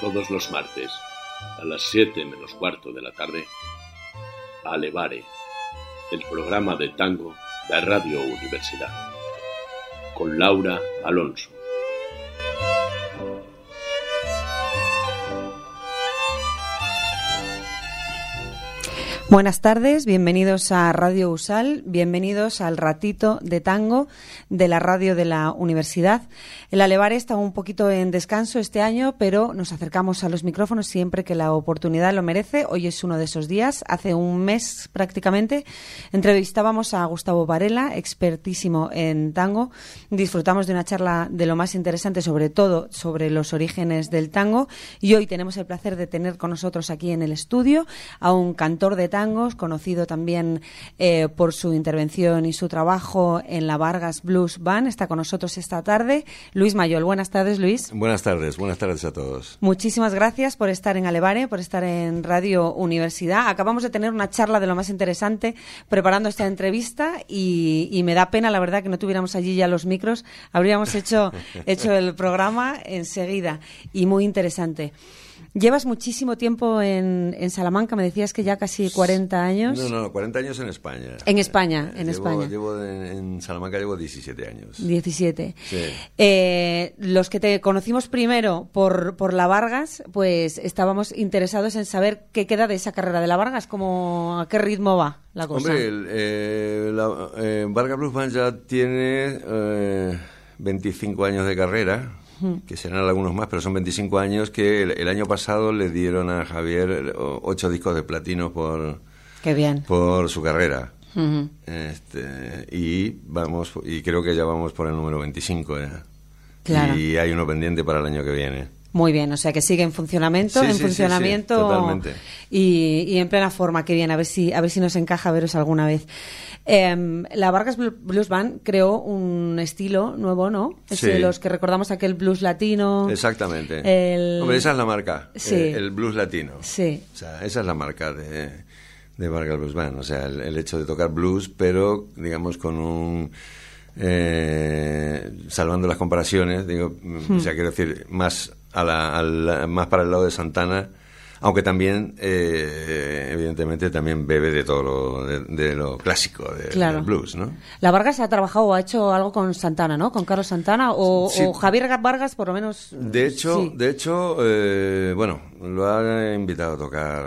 todos los martes a las 7 menos cuarto de la tarde Alevare, el programa de tango de Radio Universidad, con Laura Alonso. Buenas tardes, bienvenidos a Radio Usal, bienvenidos al ratito de tango de la radio de la universidad. El Alevare está un poquito en descanso este año, pero nos acercamos a los micrófonos siempre que la oportunidad lo merece. Hoy es uno de esos días. Hace un mes prácticamente entrevistábamos a Gustavo Varela, expertísimo en tango. Disfrutamos de una charla de lo más interesante, sobre todo sobre los orígenes del tango. Y hoy tenemos el placer de tener con nosotros aquí en el estudio a un cantor de tango conocido también eh, por su intervención y su trabajo en la Vargas Blues Band. Está con nosotros esta tarde Luis Mayol. Buenas tardes, Luis. Buenas tardes, buenas tardes a todos. Muchísimas gracias por estar en Alevare, por estar en Radio Universidad. Acabamos de tener una charla de lo más interesante preparando esta entrevista y, y me da pena, la verdad, que no tuviéramos allí ya los micros. Habríamos hecho, hecho el programa enseguida y muy interesante. Llevas muchísimo tiempo en, en, Salamanca, me decías que ya casi 40 años. No, no, 40 años en España. En España, en llevo, España. Llevo en, en, Salamanca llevo 17 años. 17. Sí. Eh, los que te conocimos primero por, por la Vargas, pues estábamos interesados en saber qué queda de esa carrera de la Vargas, como, a qué ritmo va la cosa. Hombre, el, eh, la, eh, Vargas Blues Band ya tiene 25 años de carrera que serán algunos más, pero son 25 años que el, el, año pasado le dieron a Javier ocho discos de platino por, Qué bien. por su carrera. Uh -huh. este, y vamos y creo que ya vamos por el número 25 ya. Claro. Y hay uno pendiente para el año que viene. Muy bien, o sea que sigue en funcionamiento, Sí, en sí, funcionamiento sí. Y, y en plena forma, qué bien, a ver si, a ver si nos encaja veros alguna vez. Eh, la Vargas Blues Band creó un estilo nuevo, ¿no? Es de los que recordamos aquel blues latino. Exactamente. El- Hombre, esa es la marca, Sí. eh, el blues latino. Sí. O sea, esa es la marca de, de Vargas Blues Band. O sea, el, el hecho de tocar blues, pero digamos con un. eh, salvando las comparaciones, digo, Hmm. o sea, quiero decir, más, a la, a la- más para el lado de Santana. Aunque también, eh, evidentemente, también bebe de todo lo, de, de lo clásico de- Claro. del blues, ¿no? La Vargas ha trabajado o ha hecho algo con Santana, ¿no? Con Carlos Santana o, Sí. o Javier Vargas, por lo menos. De hecho, sí. de hecho eh, bueno, lo ha invitado a tocar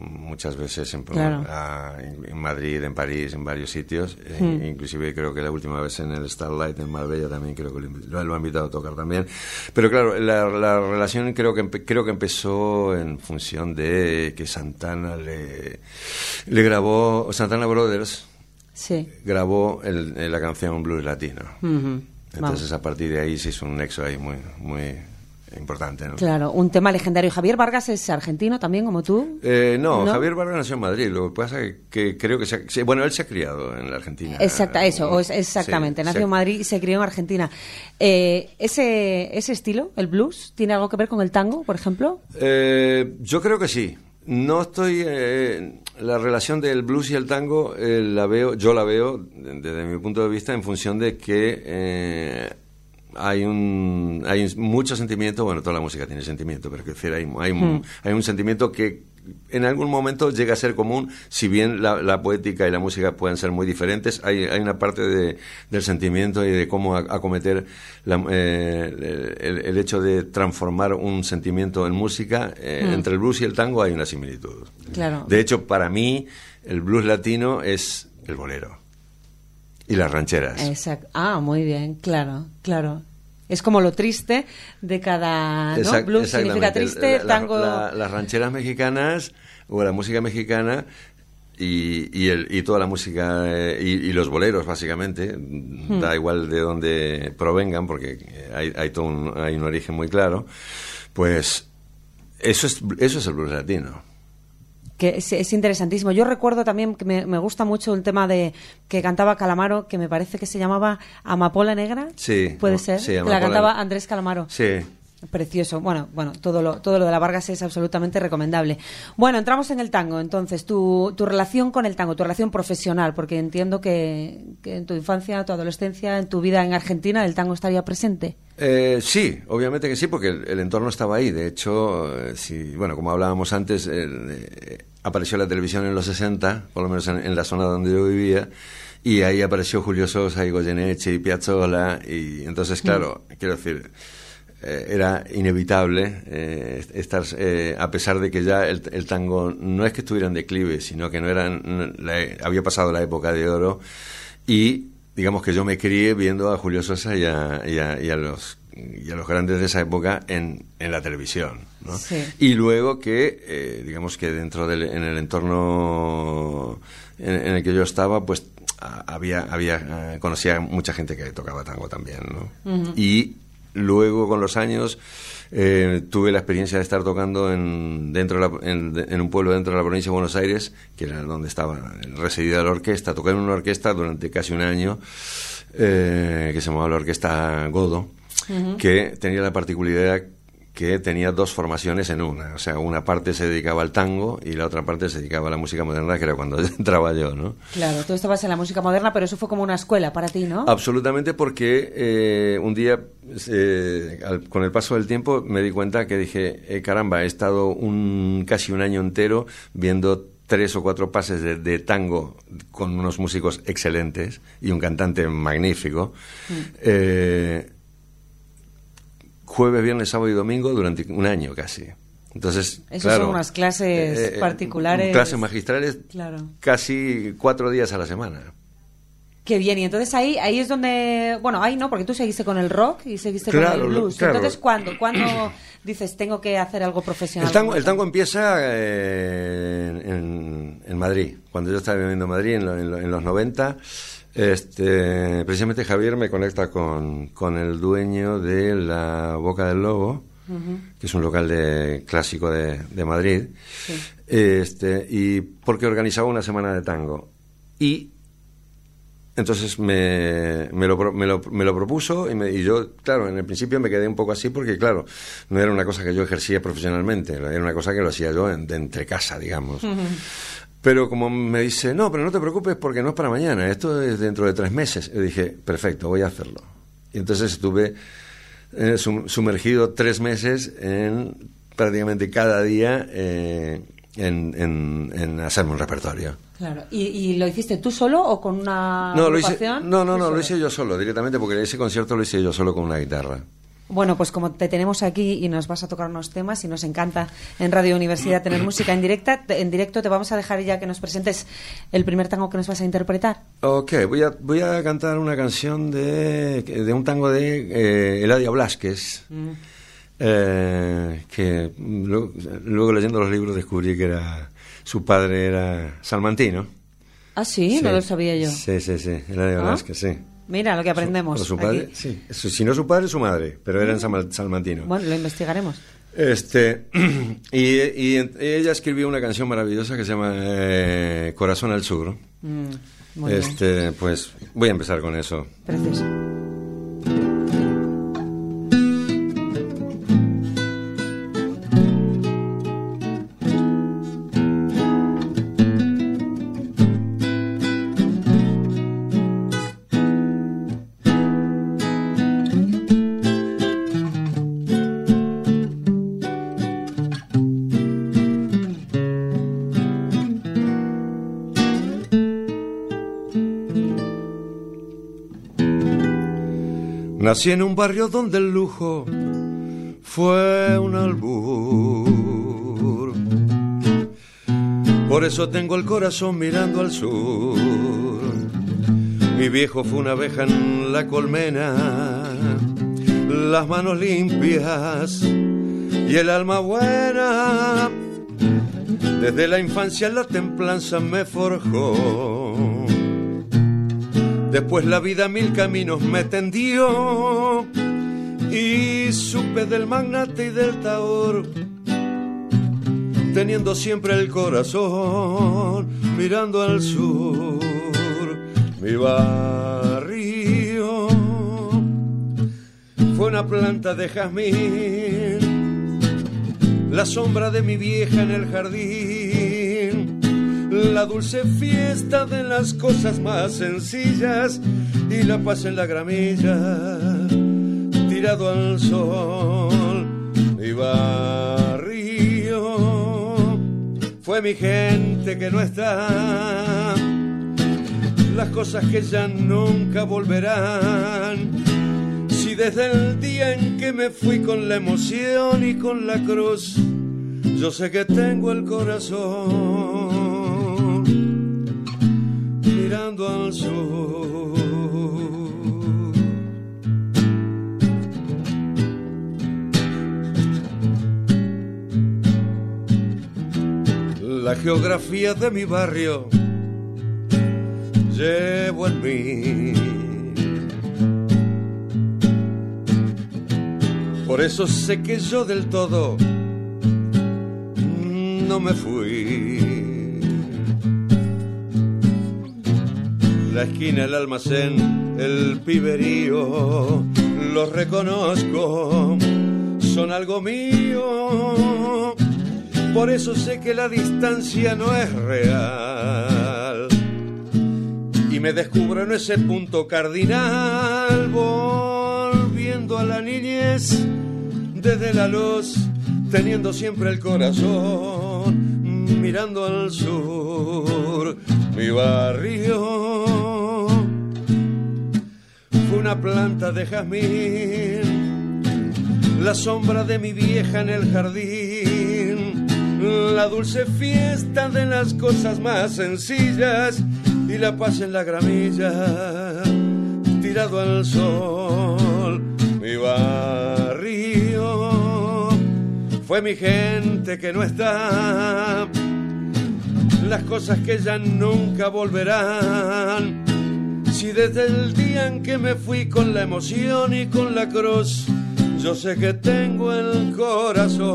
muchas veces en, Claro. a- en Madrid, en París, en varios sitios. eh, Hmm. inclusive creo que la última vez en el Starlight en Marbella también creo que lo, lo- lo ha invitado a tocar también. Pero claro, la, la relación creo que empe- creo que empezó en función de que Santana le, le grabó, Santana Brothers Sí. grabó el- la canción Blues Latino. Entonces a partir de ahí se hizo un nexo ahí muy, muy importante. ¿no? Claro, un tema legendario. Javier Vargas es argentino también, como tú. Eh, no, ¿No? Javier Vargas nació en Madrid. Lo que pasa es que creo que se ha- bueno, él se ha criado en la Argentina. Exacta, eso, o es- Sí, exactamente. Nació en Madrid y se crió en Argentina. Eh, ese, ¿Ese estilo, el blues, tiene algo que ver con el tango, por ejemplo? Eh, yo creo que sí. No estoy. eh, la relación del blues y el tango eh, la veo, yo la veo de- desde mi punto de vista en función de que eh, hay un hay mucho sentimiento. Bueno, toda la música tiene sentimiento, pero que decir, hay, hay, un- hay un sentimiento que en algún momento llega a ser común, si bien la, la poética y la música pueden ser muy diferentes, hay, hay una parte de- del sentimiento y de cómo acometer la- eh, el, el hecho de transformar un sentimiento en música. eh, Entre el blues y el tango hay una similitud. Claro. De hecho, para mí, el blues latino es el bolero y las rancheras. Exacto. Ah, muy bien, claro, claro. Es como lo triste de cada. ¿no? Exact- Blues significa triste, la- tango. la- las rancheras mexicanas o la música mexicana y, y, el, y toda la música eh, y, y los boleros básicamente Hmm. da igual de dónde provengan porque hay, hay todo un, hay un origen muy claro pues eso es eso es el blues latino que es, es interesantísimo. Yo recuerdo también que me, me gusta mucho el tema de que cantaba Calamaro, que me parece que se llamaba Amapola Negra. Sí, Puede ser. sí, que la cantaba Andrés Calamaro. sí Precioso. Bueno, bueno, todo lo, todo lo de la Vargas es absolutamente recomendable. Bueno, entramos en el tango. Entonces, tu, tu relación con el tango, tu relación profesional, porque entiendo que, en tu infancia, tu adolescencia, en tu vida en Argentina, el tango estaría presente. Eh, sí, obviamente que sí, porque el, entorno estaba ahí. De hecho, eh, bueno, como hablábamos antes, eh, apareció la televisión en los 60, por lo menos en, la zona donde yo vivía. Y ahí apareció Julio Sosa y Goyeneche y Piazzolla. Y entonces, claro, mm. quiero decir, era inevitable eh, estar, eh, a pesar de que ya el, tango no es que estuviera en declive, sino que no eran, había pasado la época de oro y digamos que yo me crié viendo a Julio Sosa y a, y a, los y a los grandes de esa época en, en la televisión. ¿no? Y luego que, digamos que dentro del en el entorno en, el que yo estaba, pues había, había conocía mucha gente que tocaba tango también. ¿no? Y Luego, con los años, eh, tuve la experiencia de estar tocando en, dentro en, un pueblo dentro de la provincia de Buenos Aires, que era donde estaba residida la orquesta. Toqué en una orquesta durante casi un año, eh, que se llamaba la Orquesta Godo, que tenía la particularidad que tenía dos formaciones en una. O sea, una parte se dedicaba al tango y la otra parte se dedicaba a la música moderna, que era cuando entraba yo, ¿no? Claro, tú estabas en la música moderna, pero eso fue como una escuela para ti, ¿no? Absolutamente, porque eh, un día, eh, con el paso del tiempo, me di cuenta que dije, eh, caramba, he estado un, casi un año entero viendo tres o cuatro pases de, tango con unos músicos excelentes y un cantante magnífico. Mm jueves, viernes, sábado y domingo durante un año casi. Entonces, Esas son unas clases eh, eh, particulares. Clases magistrales casi cuatro días a la semana. Qué bien, y entonces ahí ahí es donde, bueno, ahí no, porque tú seguiste con el rock y seguiste con el blues. Entonces, ¿cuándo? ¿Cuándo dices, tengo que hacer algo profesional? El tango, empieza eh, en, en, Madrid, cuando yo estaba viviendo en Madrid en, en los 90. Este, precisamente Javier me conecta con, el dueño de la Boca del Lobo, que es un local de, clásico de, Madrid, este, y porque organizaba una semana de tango. Y entonces me, me, lo, me, lo, me lo propuso y, me, y, yo, claro, en el principio me quedé un poco así porque, claro, no era una cosa que yo ejercía profesionalmente, era una cosa que lo hacía yo de entre casa, digamos. Pero como me dice, no, pero no te preocupes porque no es para mañana, esto es dentro de tres meses. Yo dije, perfecto, voy a hacerlo. Y entonces estuve eh, sumergido tres meses en prácticamente cada día eh, en, en, hacerme un repertorio. Claro. ¿Y, lo hiciste tú solo o con una no, lo hice, no, no, no, lo hice yo solo directamente porque ese concierto lo hice yo solo con una guitarra. Bueno, pues como te tenemos aquí y nos vas a tocar unos temas y nos encanta en Radio Universidad tener música en directa, en directo te vamos a dejar ya que nos presentes el primer tango que nos vas a interpretar. Ok, voy a, voy a cantar una canción de, de un tango de eh, Eladia Blasquez. Mm. Eh, que luego, leyendo los libros descubrí que era su padre era salmantino. Ah, sí, no lo sabía yo. Sí, sí, sí, Eladia ¿Ah? sí. Mira lo que aprendemos. Su, padre, sí. Si no su padre, su madre, pero era en salmantino. Bueno, lo investigaremos. Este, y, ella escribió una canción maravillosa que se llama eh, Corazón al Sur. Mm, este, pues voy a empezar con eso. Precioso. Nací en un barrio donde el lujo fue un albur. Por eso tengo el corazón mirando al sur. Mi viejo fue una abeja en la colmena, las manos limpias y el alma buena. Desde la infancia la templanza me forjó Después la vida mil caminos me tendió y supe del magnate y del taor, teniendo siempre el corazón mirando al sur, mi barrio fue una planta de jazmín, la sombra de mi vieja en el jardín, la dulce fiesta de las cosas más sencillas y la paz en la gramilla, tirado al sol y barrio. Fue mi gente que no está, las cosas que ya nunca volverán desde el día en que me fui con la emoción y con la cruz, yo sé que tengo el corazón mirando al sur. La geografía de mi barrio llevo en mí Por eso sé que yo del todo no me fui. La esquina, el almacén, el piberío, los reconozco, son algo mío. Por eso sé que la distancia no es real. Y me descubro en ese punto cardinal, volviendo a la niñez desde la luz, teniendo siempre el corazón mirando al sur. Mi barrio fue una planta de jazmín, la sombra de mi vieja en el jardín, la dulce fiesta de las cosas más sencillas y la paz en la gramilla, tirado al sol. Mi barrio fue mi gente que no está. Las cosas que ya nunca volverán. Si desde el día en que me fui con la emoción y con la cruz, yo sé que tengo el corazón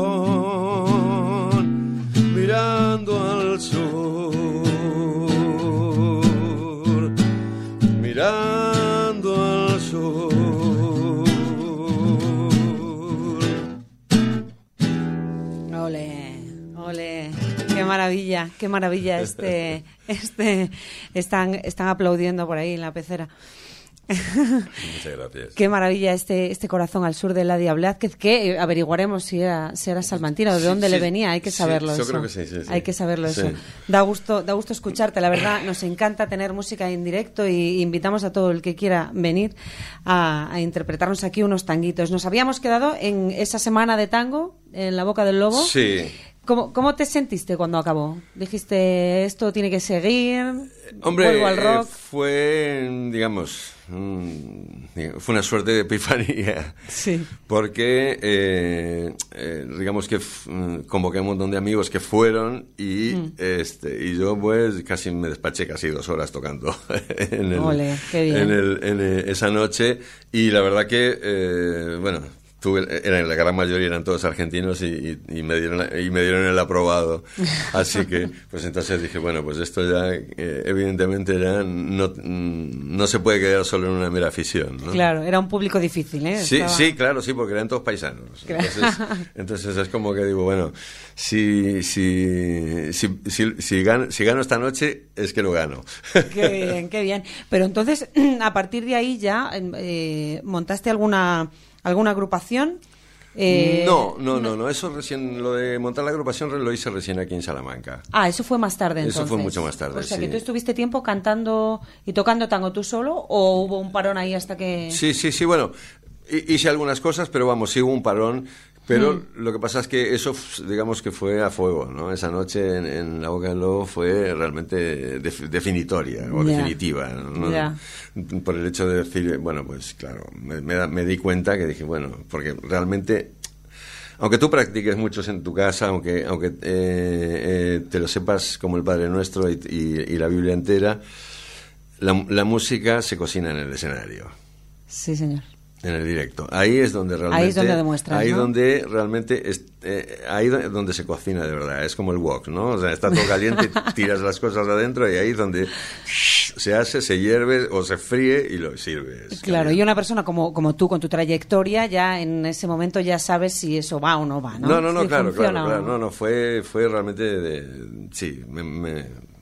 mirando al sur. Mirando maravilla, qué maravilla este, este, están, están aplaudiendo por ahí en la pecera. Muchas gracias. Qué maravilla este, este corazón al sur de la Diablaz, que, averiguaremos si era, si era salmantino, de dónde le venía, hay que saberlo. yo creo que sí, Hay que saberlo eso. Da gusto, da gusto escucharte, la verdad, nos encanta tener música en directo y invitamos a todo el que quiera venir a, a interpretarnos aquí unos tanguitos. Nos habíamos quedado en esa semana de tango, en la boca del lobo. Sí. ¿Cómo, te sentiste cuando acabó? Dijiste, esto tiene que seguir, Hombre, vuelvo al rock. Eh, fue, digamos, fue una suerte de epifanía. Sí. Porque, eh, eh, digamos que convoqué a un montón de amigos que fueron y, mm. este, y yo pues casi me despaché casi dos horas tocando en, el, en, el, en esa noche y la verdad que, bueno eran, la gran mayoría eran todos argentinos y, me dieron, y me dieron el aprobado. Así que, pues entonces dije, bueno, pues esto ya, eh, evidentemente ya no, no se puede quedar solo en una mera afición. Claro, era un público difícil, ¿eh? Sí, sí, claro, sí, porque eran todos paisanos. Entonces, es como que digo, bueno, si, si, si, si, gano, si gano esta noche, es que lo gano. Qué bien, qué bien. Pero entonces, a partir de ahí ya eh, montaste alguna ¿Alguna agrupación? Eh, no, no, no, no, eso recién, lo de montar la agrupación lo hice recién aquí en Salamanca. Ah, eso fue más tarde entonces. Eso fue mucho más tarde, O sea, que tú estuviste tiempo cantando y tocando tango tú solo o hubo un parón ahí hasta que... Sí, sí, sí, bueno, hice algunas cosas, pero vamos, sí hubo un parón pero mm. lo que pasa es que eso, digamos que fue a fuego, ¿no? Esa noche en, la Boca del Lobo fue realmente definitoria o definitiva, ¿no? Por el hecho de decir, bueno, pues claro, me, me, di cuenta que dije, bueno, porque realmente aunque tú practiques muchos en tu casa, aunque, aunque eh, eh, te lo sepas como el Padre Nuestro y, y, la Biblia entera, la, la, música se cocina en el escenario. Sí, señor. En el directo. Ahí es donde realmente. Ahí es donde demuestras. Ahí ¿no? donde realmente. Es, eh, ahí do- donde se cocina de verdad. Es como el wok, ¿no? O sea, está todo caliente, tiras las cosas adentro y ahí es donde se hace, se hierve o se fríe y lo sirves. Claro, y una persona como, como tú, con tu trayectoria, ya en ese momento ya sabes si eso va o no va, ¿no? No, no, no, Si claro, claro, claro. no. No, fue, fue realmente de. Sí, me. me-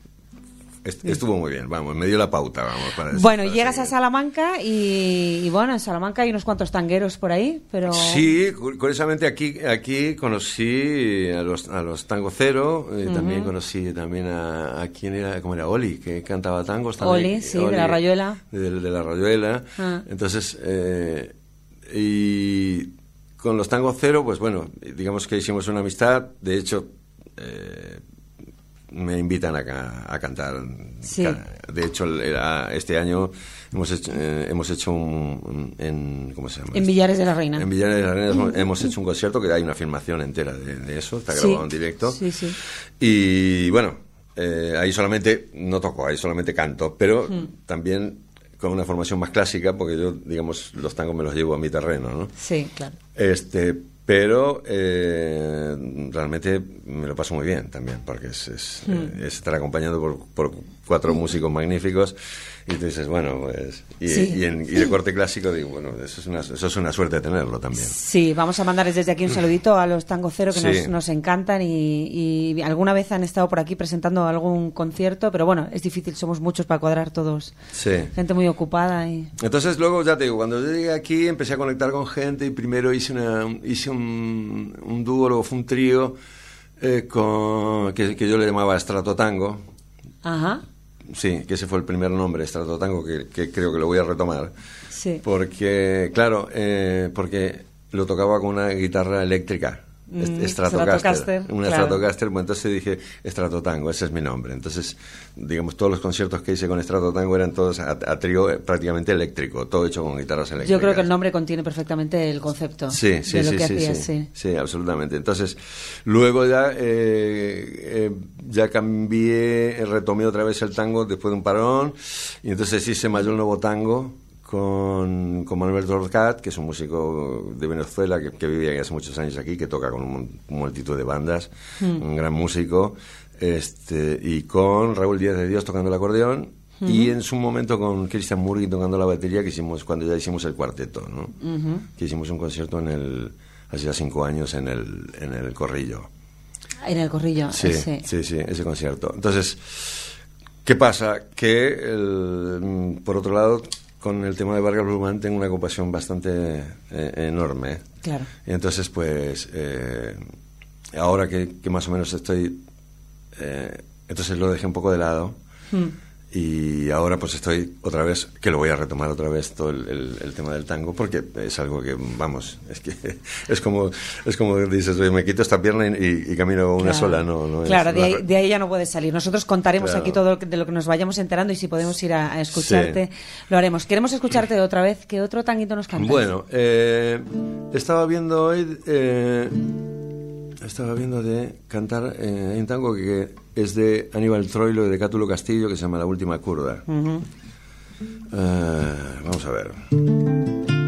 estuvo muy bien, vamos, me dio la pauta, vamos. Para Bueno, para llegas a. Salamanca y, y bueno, en Salamanca hay unos cuantos tangueros por ahí, pero... Sí, cu- curiosamente aquí, aquí conocí a los, a los Tango Cero, eh, también conocí también a, a quién era, cómo era Oli, que cantaba tangos también. Oli, sí, de la Rayuela. De, de la Rayuela. Ah. Entonces, eh, y con los Tango Cero, pues bueno, digamos que hicimos una amistad, de hecho, eh, me invitan a, a cantar. Sí. De hecho, este año hemos hecho, eh, hemos hecho un, en, ¿cómo se llama? En Villares de la Reina. En Villares de la Reina hemos- hecho un concierto que hay una filmación entera de, de eso, está Sí. grabado en directo. Sí, sí. Y bueno, eh, ahí solamente, no toco, ahí solamente canto, pero Hmm. también con una formación más clásica, porque yo, digamos, los tangos me los llevo a mi terreno, ¿no? Sí, claro. Este, pero eh, realmente me lo paso muy bien también, porque es, es, Hmm. eh, es estar acompañado por, por cuatro músicos magníficos y tú dices, bueno, pues. Y, Sí. y en- y de corte clásico, digo, bueno, eso es, una, eso es una suerte tenerlo también. Sí, vamos a mandarles desde aquí un saludito a los Tango Cero que Sí. nos, nos encantan y, y alguna vez han estado por aquí presentando algún concierto, pero bueno, es difícil, somos muchos para cuadrar todos. Sí. Gente muy ocupada y... Entonces luego, ya te digo, cuando yo llegué aquí empecé a conectar con gente y primero hice, una, hice un, un dúo, luego fue un trío eh, con, que, que yo le llamaba Stratotango. Ajá, Sí, que ese fue el primer nombre, Stratotango, que, que creo que lo voy a retomar. sí. Porque, claro, eh, porque lo tocaba con una guitarra eléctrica. Mm, Stratocaster, una claro. Stratocaster, bueno, entonces dije Stratotango, ese es mi nombre. Entonces, digamos, todos los conciertos que hice con Stratotango eran todos a, a trío eh, prácticamente eléctrico, todo hecho con guitarras eléctricas. Yo creo que el nombre contiene perfectamente el concepto Sí, sí, de lo sí, que sí, hacías, sí, sí. sí, absolutamente. Entonces, luego ya, eh, eh, ya cambié, retomé otra vez el tango después de un parón, y entonces hice Mayor Nuevo Tango con, con Manuel Torcat, que es un músico de Venezuela que, que vive hace muchos años aquí, que toca con un, multitud de bandas, un gran músico, este, y con Raúl Díaz de Dios tocando el acordeón, y en su momento con Christian Murgui tocando la batería, que hicimos cuando ya hicimos el cuarteto, ¿no? Que hicimos un concierto en el, hace ya cinco años en el, en el Corrillo. En el corrillo, Sí, ese. sí, sí, ese concierto. Entonces, ¿qué pasa? Que, el- mm, por otro lado, con el tema de Vargas Blumán tengo una ocupación bastante eh, enorme. Claro. Y entonces, pues, eh, ahora que, que más o menos estoy... eh, entonces lo dejé un poco de lado. Hmm. Y ahora pues estoy otra vez, que lo voy a retomar otra vez todo el, el- el tema del tango, porque es algo que, vamos, es que es como, es como dices, oye, me quito esta pierna y, y camino una Claro. sola, no, no es Claro, de ahí, de ahí ya no puedes salir. Nosotros contaremos Claro. aquí todo lo que- de lo que nos vayamos enterando y si podemos ir a, a escucharte, lo haremos. Queremos escucharte otra vez. ¿Qué otro tanguito nos cantas? Bueno, eh, estaba viendo hoy, eh, estaba viendo de cantar eh, un tango que es de Aníbal Troilo y de Cátulo Castillo que se llama La Última Curda. Eh, vamos a ver.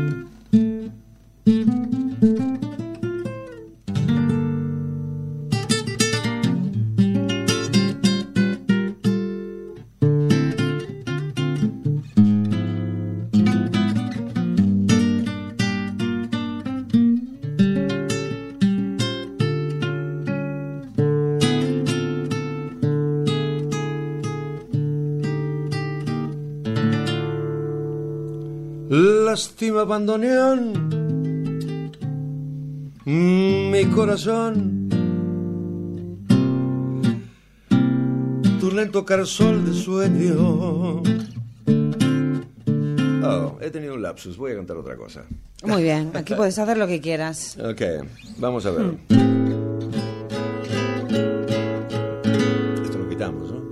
Bandoneón, mi corazón, tu lento carsol de sueño. Oh, he tenido un lapsus, voy a contar otra cosa. Muy bien, aquí puedes hacer lo que quieras. Ok, vamos a ver. Esto lo quitamos, ¿no?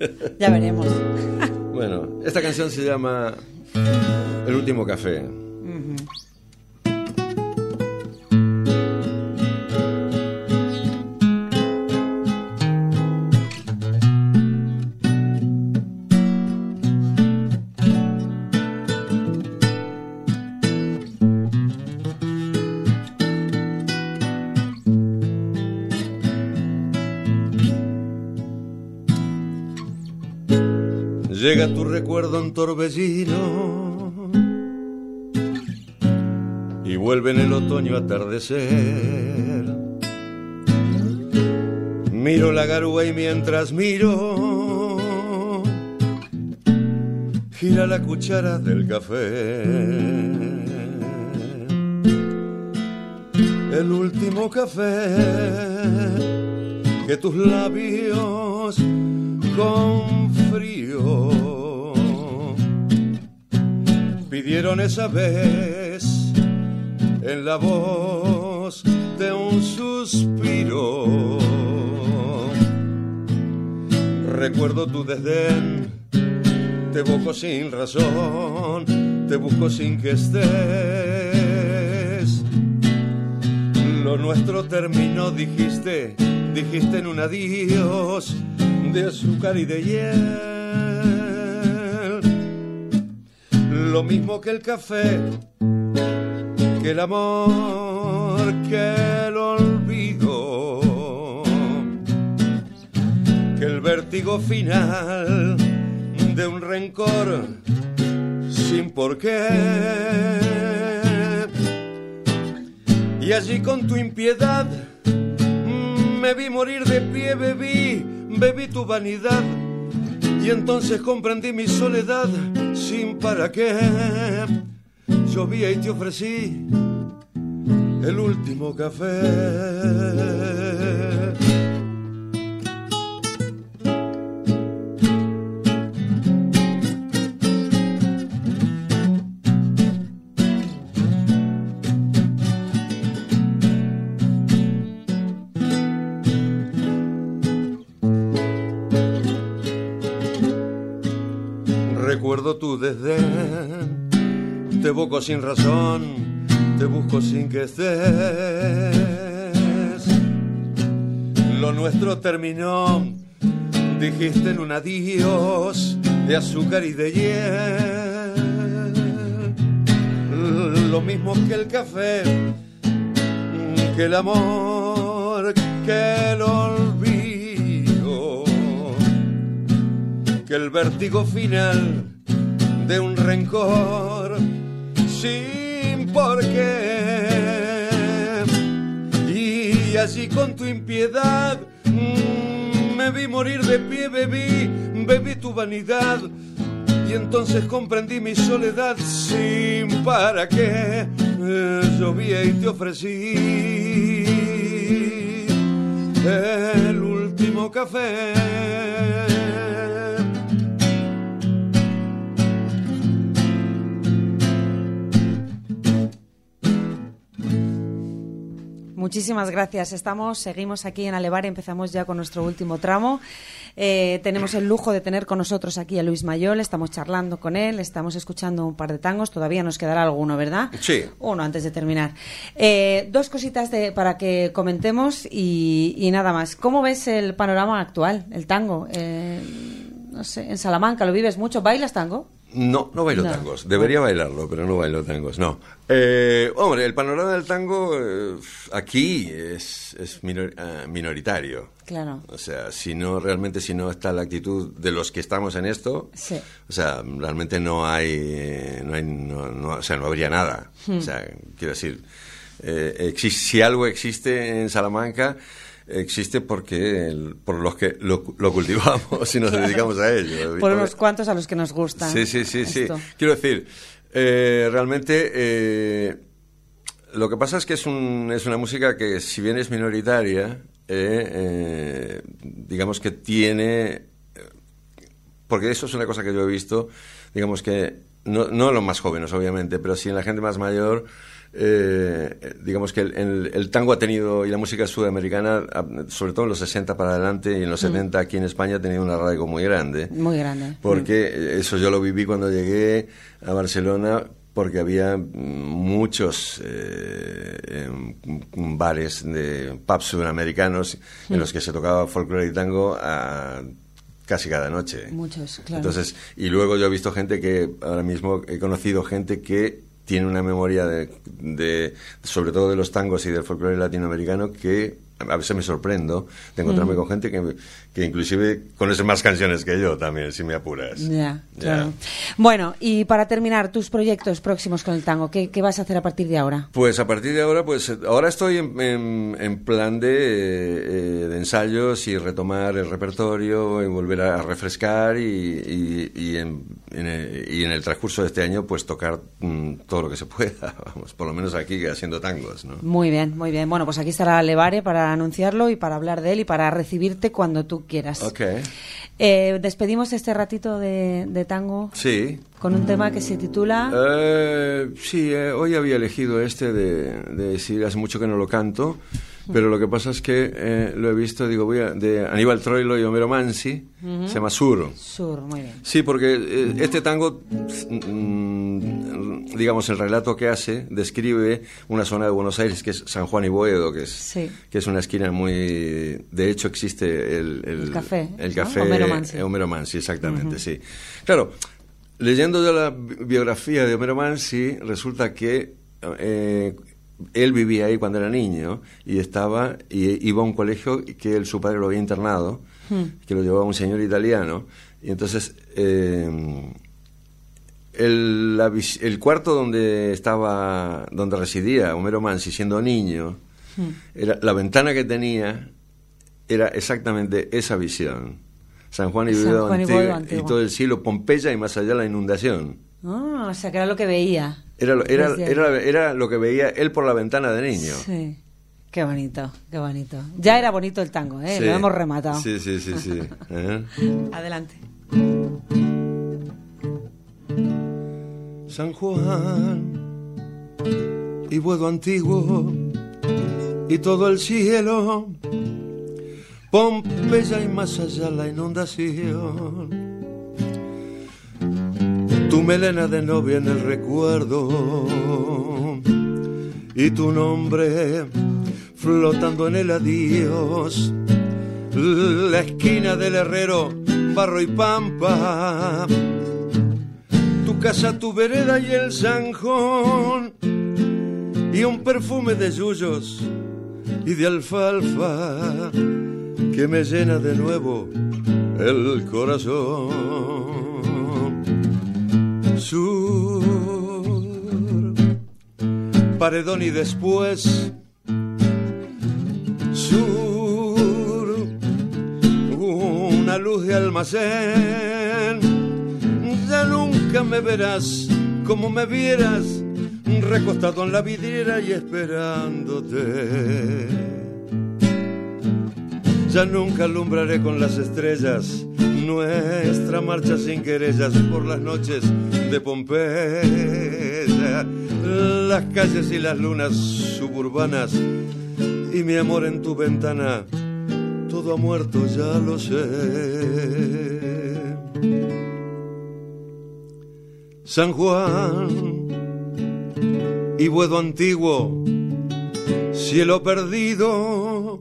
Ya veremos. Bueno, esta canción se llama el último café. Llega tu recuerdo en torbellino otoño atardecer. Miro la garúa y mientras miro, gira la cuchara del café. El último café que tus labios con frío pidieron esa vez en la voz de un suspiro. Recuerdo tu desdén, te busco sin razón, te busco sin que estés. Lo nuestro terminó, dijiste, dijiste en un adiós de azúcar y de hiel. Lo mismo que el café, el amor, que el olvido, que el vértigo final de un rencor sin por qué. Y allí con tu impiedad me vi morir de pie, bebí, bebí tu vanidad. Y entonces comprendí mi soledad sin para qué. Llovía y te ofrecí el último café. Recuerdo tu desdén, te busco sin razón, te busco sin que estés. Lo nuestro terminó, dijiste en un adiós de azúcar y de hiel. Lo mismo que el café, que el amor, que el olvido, que el vértigo final de un rencor sin por qué. Y así con tu impiedad mm, me vi morir de pie, bebí, bebí tu vanidad. Y entonces comprendí mi soledad sin para qué. Llovía y te ofrecí el último café. Muchísimas gracias. Estamos, seguimos aquí en Alevar, empezamos ya con nuestro último tramo. Eh, tenemos el lujo de tener con nosotros aquí a Luis Mayol, estamos charlando con él, estamos escuchando un par de tangos, todavía nos quedará alguno, ¿verdad? Sí. Uno antes de terminar. Eh, dos cositas de, para que comentemos y, y, nada más. ¿Cómo ves el panorama actual, el tango? Eh, no sé, en Salamanca lo vives mucho, ¿bailas tango? No, no bailo No. tangos. Debería bailarlo, pero no bailo tangos, no. Eh, hombre, el panorama del tango eh, aquí es, es minor- eh, minoritario. Claro. O sea, si no, realmente si no está la actitud de los que estamos en esto, Sí. o sea, realmente no hay, no hay, no, no- o sea, no habría nada. O sea, quiero decir, eh, exis- si algo existe en Salamanca, existe porque el- por los que lo, lo cultivamos y nos dedicamos a ello. Por unos cuantos a los que nos gustan. Sí, sí, sí, sí. Quiero decir, eh, realmente eh, lo que pasa es que es, un, es una música que, si bien es minoritaria, eh, eh, digamos que tiene. Porque eso es una cosa que yo he visto, digamos que, no, no en los más jóvenes, obviamente, pero sí en la gente más mayor. Eh, digamos que el, el- el tango ha tenido, y la música sudamericana, ah, sobre todo en los 60 para adelante y en los 70 aquí en España, ha tenido un arraigo muy grande. Muy grande. Porque eh, eso yo lo viví cuando llegué a Barcelona, porque había mm, muchos eh, em, bares de pubs sudamericanos en los que se tocaba folclore y tango a casi cada noche. Muchos, claro. Entonces, y luego yo he visto gente que, ahora mismo he conocido gente que tiene una memoria de, de- sobre todo de los tangos y del folclore latinoamericano que a veces me sorprendo de encontrarme con gente que, que inclusive conoce más canciones que yo también, si me apuras. Ya, claro. Bueno, y para terminar, tus proyectos próximos con el tango, ¿qué, ¿qué, vas a hacer a partir de ahora? Pues a partir de ahora, pues ahora estoy en, en, plan de, eh, de, ensayos y retomar el repertorio y volver a refrescar y, y, y, en, el, y, en, el, transcurso de este año pues tocar mm, todo lo que se pueda, vamos, por lo menos aquí haciendo tangos, ¿no? Muy bien, muy bien. Bueno, pues aquí estará Levare para anunciarlo y para hablar de él y para recibirte cuando tú quieras. Ok. Eh, despedimos este ratito de, de, tango. Sí. Con un tema que se titula. Eh, sí, eh, hoy había elegido este de, de, decir, hace mucho que no lo canto. Pero lo que pasa es que eh, lo he visto, digo, voy a, de Aníbal Troilo y Homero Mansi, uh -huh. se llama Sur. Sur, muy bien. Sí, porque eh, este tango, mm, digamos, el relato que hace describe una zona de Buenos Aires que es San Juan y Boedo, que es, sí. que es una esquina muy... De hecho, existe el... El, el café. El café ¿no? Homero Mansi. Homero Mansi, exactamente, uh -huh. sí. Claro, leyendo yo la biografía de Homero Mansi, resulta que... Eh, él vivía ahí cuando era niño y estaba y iba a un colegio que él, su padre lo había internado, hmm. que lo llevaba un señor italiano y entonces eh, el, la, el, cuarto donde estaba donde residía Homero Mansi siendo niño hmm. era, la ventana que tenía era exactamente esa visión San Juan y, San Juan y, Antiguo, y todo el cielo Pompeya y más allá la inundación o sea que era lo que veía era, era, era, era, lo que veía él por la ventana de niño. Sí. Qué bonito, qué bonito. Ya era bonito el tango, ¿eh? Sí. Lo hemos rematado. Sí, sí, sí, sí. ¿Eh? Adelante. San Juan y Buedo Antiguo y todo el cielo, Pompeya y más allá la inundación tu melena de novia en el recuerdo y tu nombre flotando en el adiós. La esquina del herrero, barro y pampa. Tu casa, tu vereda y el zanjón. Y un perfume de yuyos y de alfalfa que me llena de nuevo el corazón sur, paredón y después sur, una luz de almacén. Ya nunca me verás como me vieras, recostado en la vidriera y esperándote. Ya nunca alumbraré con las estrellas nuestra marcha sin querellas por las noches Pompeya, las calles y las lunas suburbanas y mi amor en tu ventana, todo ha muerto, ya lo sé. San Juan y Buedo Antiguo, cielo perdido,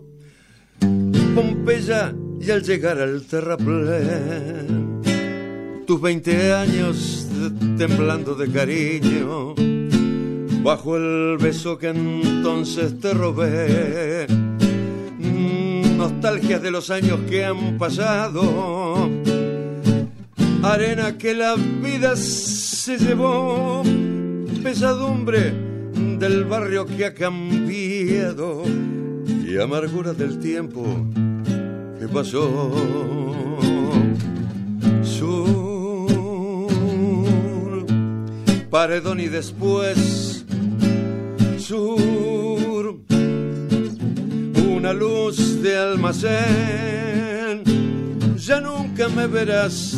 Pompeya y al llegar al terraplén, tus 20 años temblando de cariño, bajo el beso que entonces te robé, mm, nostalgias de los años que han pasado, arena que la vida se llevó, pesadumbre del barrio que ha cambiado y amargura del tiempo que pasó. Sur, paredón y después sur, una luz de almacén. Ya nunca me verás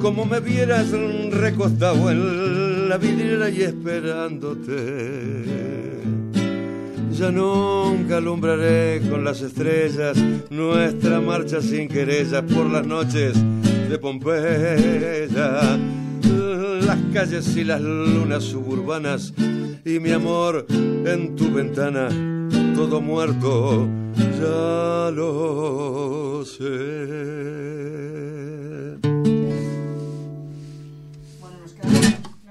como me vieras recostado en la vidriera y esperándote. Ya nunca alumbraré con las estrellas nuestra marcha sin querellas por las noches de Pompeya, las calles y las lunas suburbanas y mi amor en tu ventana, todo muerto, ya lo sé.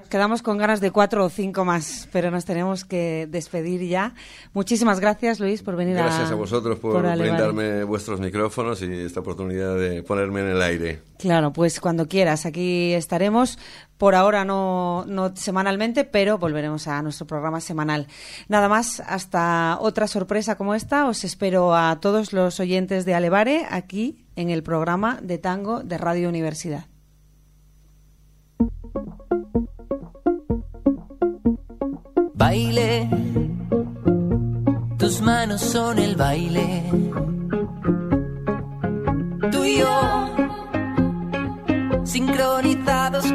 Quedamos, con ganas de cuatro o cinco más, pero nos tenemos que despedir ya. Muchísimas gracias, Luis, por venir gracias a Gracias a vosotros por, brindarme vuestros micrófonos y esta oportunidad de ponerme en el aire. Claro, pues cuando quieras, aquí estaremos. Por ahora no, no semanalmente, pero volveremos a nuestro programa semanal. Nada más, hasta otra sorpresa como esta, os espero a todos los oyentes de Alevare aquí en el programa de tango de Radio Universidad. Baile, tus manos son el baile. Tú y yo, sincronizados.